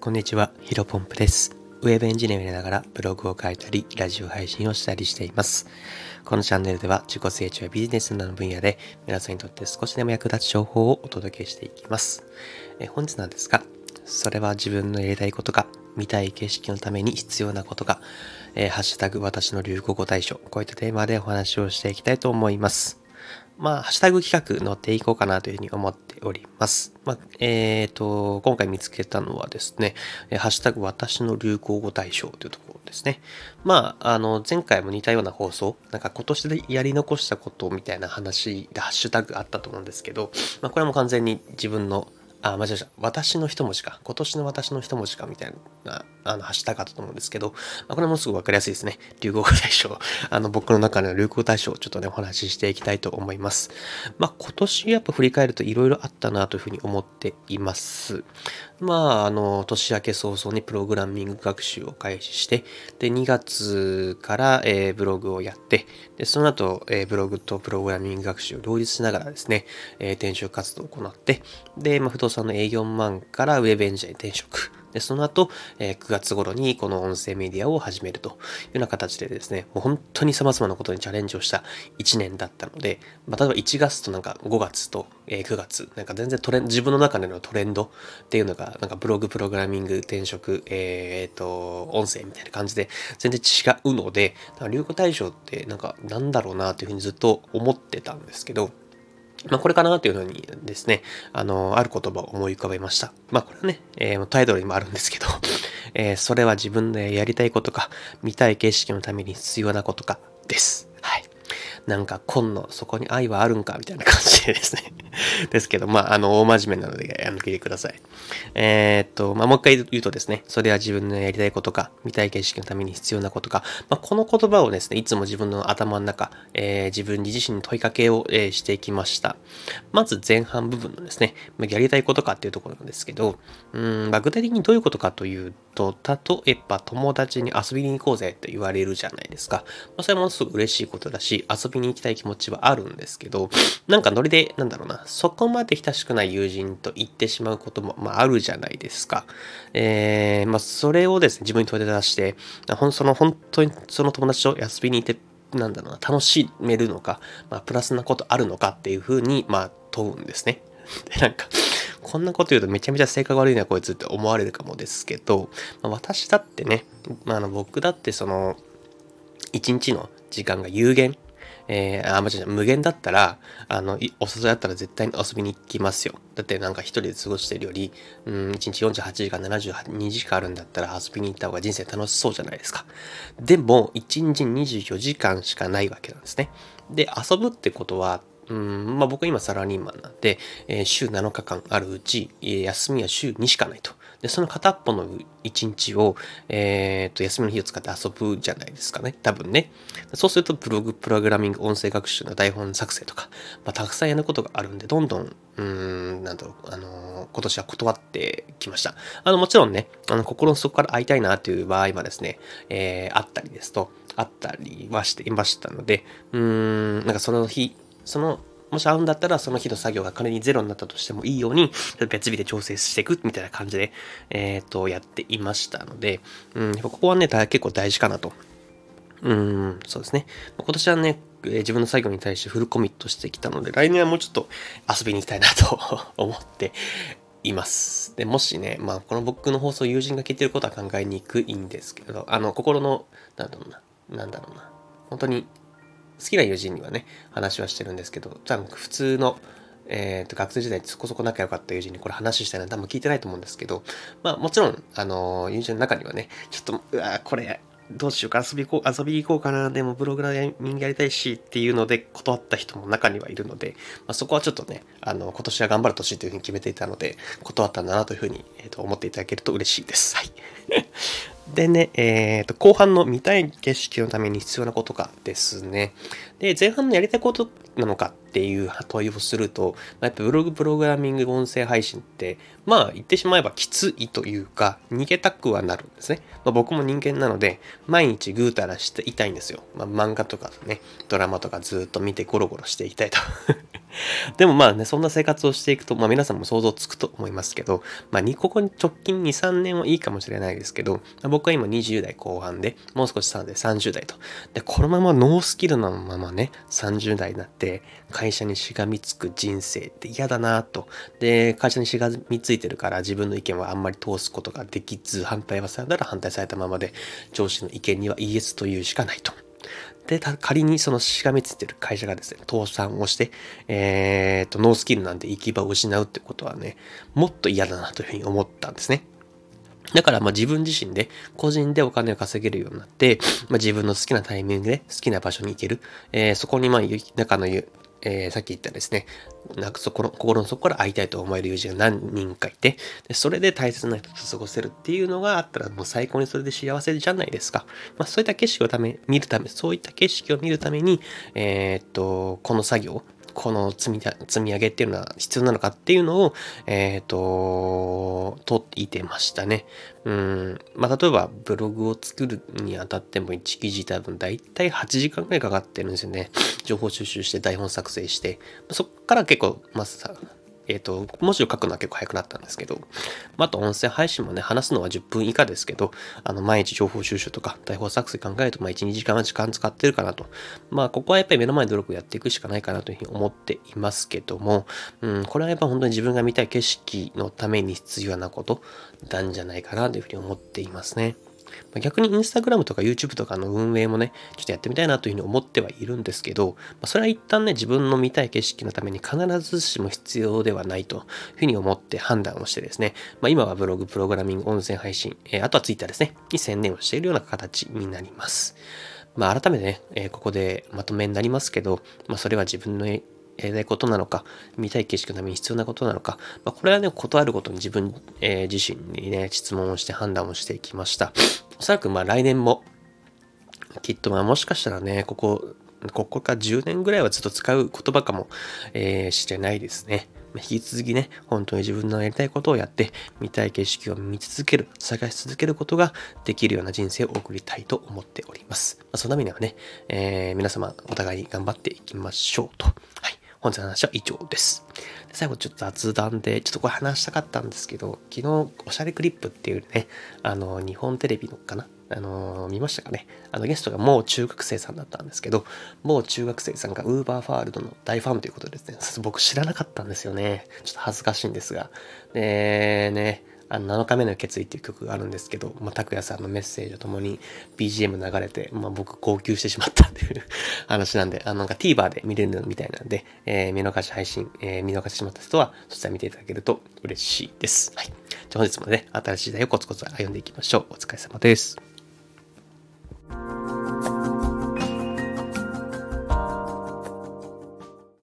こんにちは、ヒロポンプです。ウェブエンジニアをやりながらブログを書いたり、ラジオ配信をしたりしています。このチャンネルでは自己成長やビジネスなどの分野で皆さんにとって少しでも役立つ情報をお届けしていきます。え本日なんですが、それは自分のやりたいことか、見たい景色のために必要なことか、えーハッシュタグ私の流行語大賞、こういったテーマでお話をしていきたいと思います。まあ、ハッシュタグ企画乗っていこうかなというふうに思っております。まあ、えっ、と、今回見つけたのはですね、ハッシュタグ私の流行語大賞というところですね。まあ、あの、前回も似たような放送、なんか今年でやり残したことみたいな話でハッシュタグあったと思うんですけど、まあ、これも完全に自分のあ、間違えました。私の一文字か。今年の私の一文字かみたいな、あの、ハッシュタグあったと思うんですけど、ま、これもすぐわかりやすいですね。流行語大賞。あの、僕の中での流行語大賞をちょっとね、お話ししていきたいと思います。まあ、今年やっぱ振り返ると色々あったなというふうに思っています。まあ、あの、年明け早々にプログラミング学習を開始して、で、2月から、えーブログをやって、で、その後、えーブログとプログラミング学習を両立しながらですね、えー転職活動を行って、で、まあ、不動産の営業マンからウェブエンジニアに転職。で、その後、えー9月頃にこの音声メディアを始めるというような形でですね、もう本当に様々なことにチャレンジをした1年だったので、まあ、例えば1月となんか5月と、えー9月、なんか全然トレン自分の中でのトレンドっていうのが、なんかブログ、プログラミング、転職、えー、と、音声みたいな感じで全然違うので、流行大賞ってなんかなんだろうなというふうにずっと思ってたんですけど、まあ、これかなというふうにですね、あの、ある言葉を思い浮かべました。まあ、これはね、えータイトルにもあるんですけど、えーそれは自分でやりたいことか、見たい景色のために必要なことか、です。なんか、今のそこに愛はあるんかみたいな感じでですね。ですけど、まあ、あの、大真面目なので、あの、聞いてください。えーっと、まあ、もう一回言うとですね、それは自分のやりたいことか、見たい景色のために必要なことか、まあ、この言葉をですね、いつも自分の頭の中、えー自分自身に問いかけを、えーしていきました。まず前半部分のですね、やりたいことかっていうところなんですけど、うん、まあ、具体的にどういうことかというと、と例えば友達に遊びに行こうぜって言われるじゃないですか。まあ、それものすごく嬉しいことだし、遊びに行きたい気持ちはあるんですけど、なんかノリで、なんだろうな、そこまで親しくない友人と言ってしまうことも、まあ、あるじゃないですか。えー、まあ、それをですね、自分に問い出して、ほんその本当にその友達と遊びに行って、なんだろうな、楽しめるのか、まあ、プラスなことあるのかっていうふうに、まあ、問うんですね。で、なんか、こんなこと言うとめちゃめちゃ性格悪いなこいつって思われるかもですけど、まあ、私だってね、まあ、あの僕だってその、一日の時間が有限、えー、あ、間違えた無限だったら、あの、お誘いだったら絶対に遊びに行きますよ。だってなんか一人で過ごしてるより、うん、1日48時間、72時間あるんだったら遊びに行った方が人生楽しそうじゃないですか。でも、1日24時間しかないわけなんですね。で、遊ぶってことは、うん、まあ僕今サラリーマンなんで、えー週7日間あるうち、えー休みは週2しかないと。で、その片っぽの1日を、えーと、休みの日を使って遊ぶじゃないですかね。多分ね。そうすると、ブログ、プログラミング、音声学習の台本作成とか、まあ、たくさんやることがあるんで、どんどん、うん、なんだろう、あのー今年は断ってきました。あの、もちろんね、あの、心の底から会いたいなという場合はですね、えーあったりですと、あったりはしていましたので、うん、なんかその日、その、もし会うんだったら、その日の作業が仮にゼロになったとしてもいいように、別日で調整していくみたいな感じで、えっ、と、やっていましたので、うん、ここはね、結構大事かなと。うん、そうですね。今年はね、自分の作業に対してフルコミットしてきたので、来年はもうちょっと遊びに行きたいなと 思っています。で、もしね、まあ、この僕の放送友人が聞いてることは考えにくいんですけど、あの、心の、なんだろうな、なんだろうな、本当に好きな友人にはね、話はしてるんですけど、多分普通の、えー、と学生時代そこそこ仲良かった友人にこれ話したいな多分聞いてないと思うんですけど、まあもちろん、あの友人の中にはね、ちょっと、うわーこれ、どうしようか遊び行こう、遊び行こうかな、でもブログラミングやりたいしっていうので断った人も中にはいるので、まあ、そこはちょっとね、あの、今年は頑張る年というふうに決めていたので、断ったんだなというふうに、えー、と思っていただけると嬉しいです。はい。でね、えー、と、後半の見たい景色のために必要なことかですね。で、前半のやりたいことなのかっていう問いをすると、やっぱブログプログラミング音声配信って、まあ言ってしまえばきついというか、逃げたくはなるんですね。まあ、僕も人間なので、毎日ぐうたらしていたいんですよ。まあ、漫画とかね、ドラマとかずっと見てゴロゴロしていきたいと でもまあね、そんな生活をしていくと、まあ皆さんも想像つくと思いますけど、まあここに直近2、3年はいいかもしれないですけど、僕は今20代後半で、もう少し差で30代と。で、このままノースキルのままね、30代になって会社にしがみつく人生って嫌だなと。で、会社にしがみついてるから自分の意見はあんまり通すことができず、反対はされたら反対されたままで、上司の意見にはイエスというしかないと。で、仮にそのしがみついてる会社がですね、倒産をして、えー、と、ノースキルなんで行き場を失うってことはね、もっと嫌だなというふうに思ったんですね。だからまあ自分自身で個人でお金を稼げるようになって、まあ、自分の好きなタイミングで好きな場所に行ける。えー、そこにまあ中のえー、さっき言ったですね、なんかそこの心の底から会いたいと思える友人が何人かいて、でそれで大切な人と過ごせるっていうのがあったらもう最高にそれで幸せじゃないですか。まあそういった景色をため、見るため、そういった景色を見るために、えー、っと、この作業、この積み積み上げっていうのは必要なのかっていうのを、えっ、ー、と、といてましたね。うん。まあ、例えばブログを作るにあたっても1記事多分大体8時間くらいかかってるんですよね。情報収集して台本作成して。そっから結構、まあ、えっ、ー、と、文字を書くのは結構早くなったんですけど、まあ、あと音声配信もね、話すのは10分以下ですけど、あの、毎日情報収集とか、台本作成考えると、まあ、1、2時間は時間使ってるかなと。まあ、ここはやっぱり目の前で努力をやっていくしかないかなというふうに思っていますけども、うん、これはやっぱ本当に自分が見たい景色のために必要なことなんじゃないかなというふうに思っていますね。逆にインスタグラムとか YouTube とかの運営もね、ちょっとやってみたいなというふうに思ってはいるんですけど、まそれは一旦ね、自分の見たい景色のために必ずしも必要ではないというふうに思って判断をしてですね、まあ、今はブログ、プログラミング、音声配信、え、あとは Twitter ですね、に専念をしているような形になります。まあ、改めてね、え、ここでまとめになりますけど、まあ、それは自分のやりたいことなのか、見たい景色のために必要なことなのか、まあ、これはね、断るごとに自分、えー、自身にね、質問をして判断をしていきました。おそらくまあ来年も、きっとまあもしかしたらね、ここ、ここか10年ぐらいはずっと使う言葉かも、えー、してないですね。引き続きね、本当に自分のやりたいことをやって、見たい景色を見続ける、探し続けることができるような人生を送りたいと思っております。まあ、そのためにはね、えー、皆様お互いに頑張っていきましょうと。はい。本日の話は以上です。で最後ちょっと雑談で、ちょっとこれ話したかったんですけど、昨日、おしゃれクリップっていうね、あの、日本テレビのかなあの見ましたかねあのゲストがもう中学生さんだったんですけど、もう中学生さんがウーバーファールドの大ファンということでですね、僕知らなかったんですよね。ちょっと恥ずかしいんですが。でね、あの7日目の決意っていう曲があるんですけど、まあ、拓也さんのメッセージとともに BGM 流れて、まあ、僕号泣してしまったっていう 話なんで、あのなんか TVer で見れるみたいなんで、えー、見逃し配信、えー、見逃してしまった人は、そちら見ていただけると嬉しいです。はい。じゃあ本日もね、新しい時代をコツコツ歩んでいきましょう。お疲れ様です。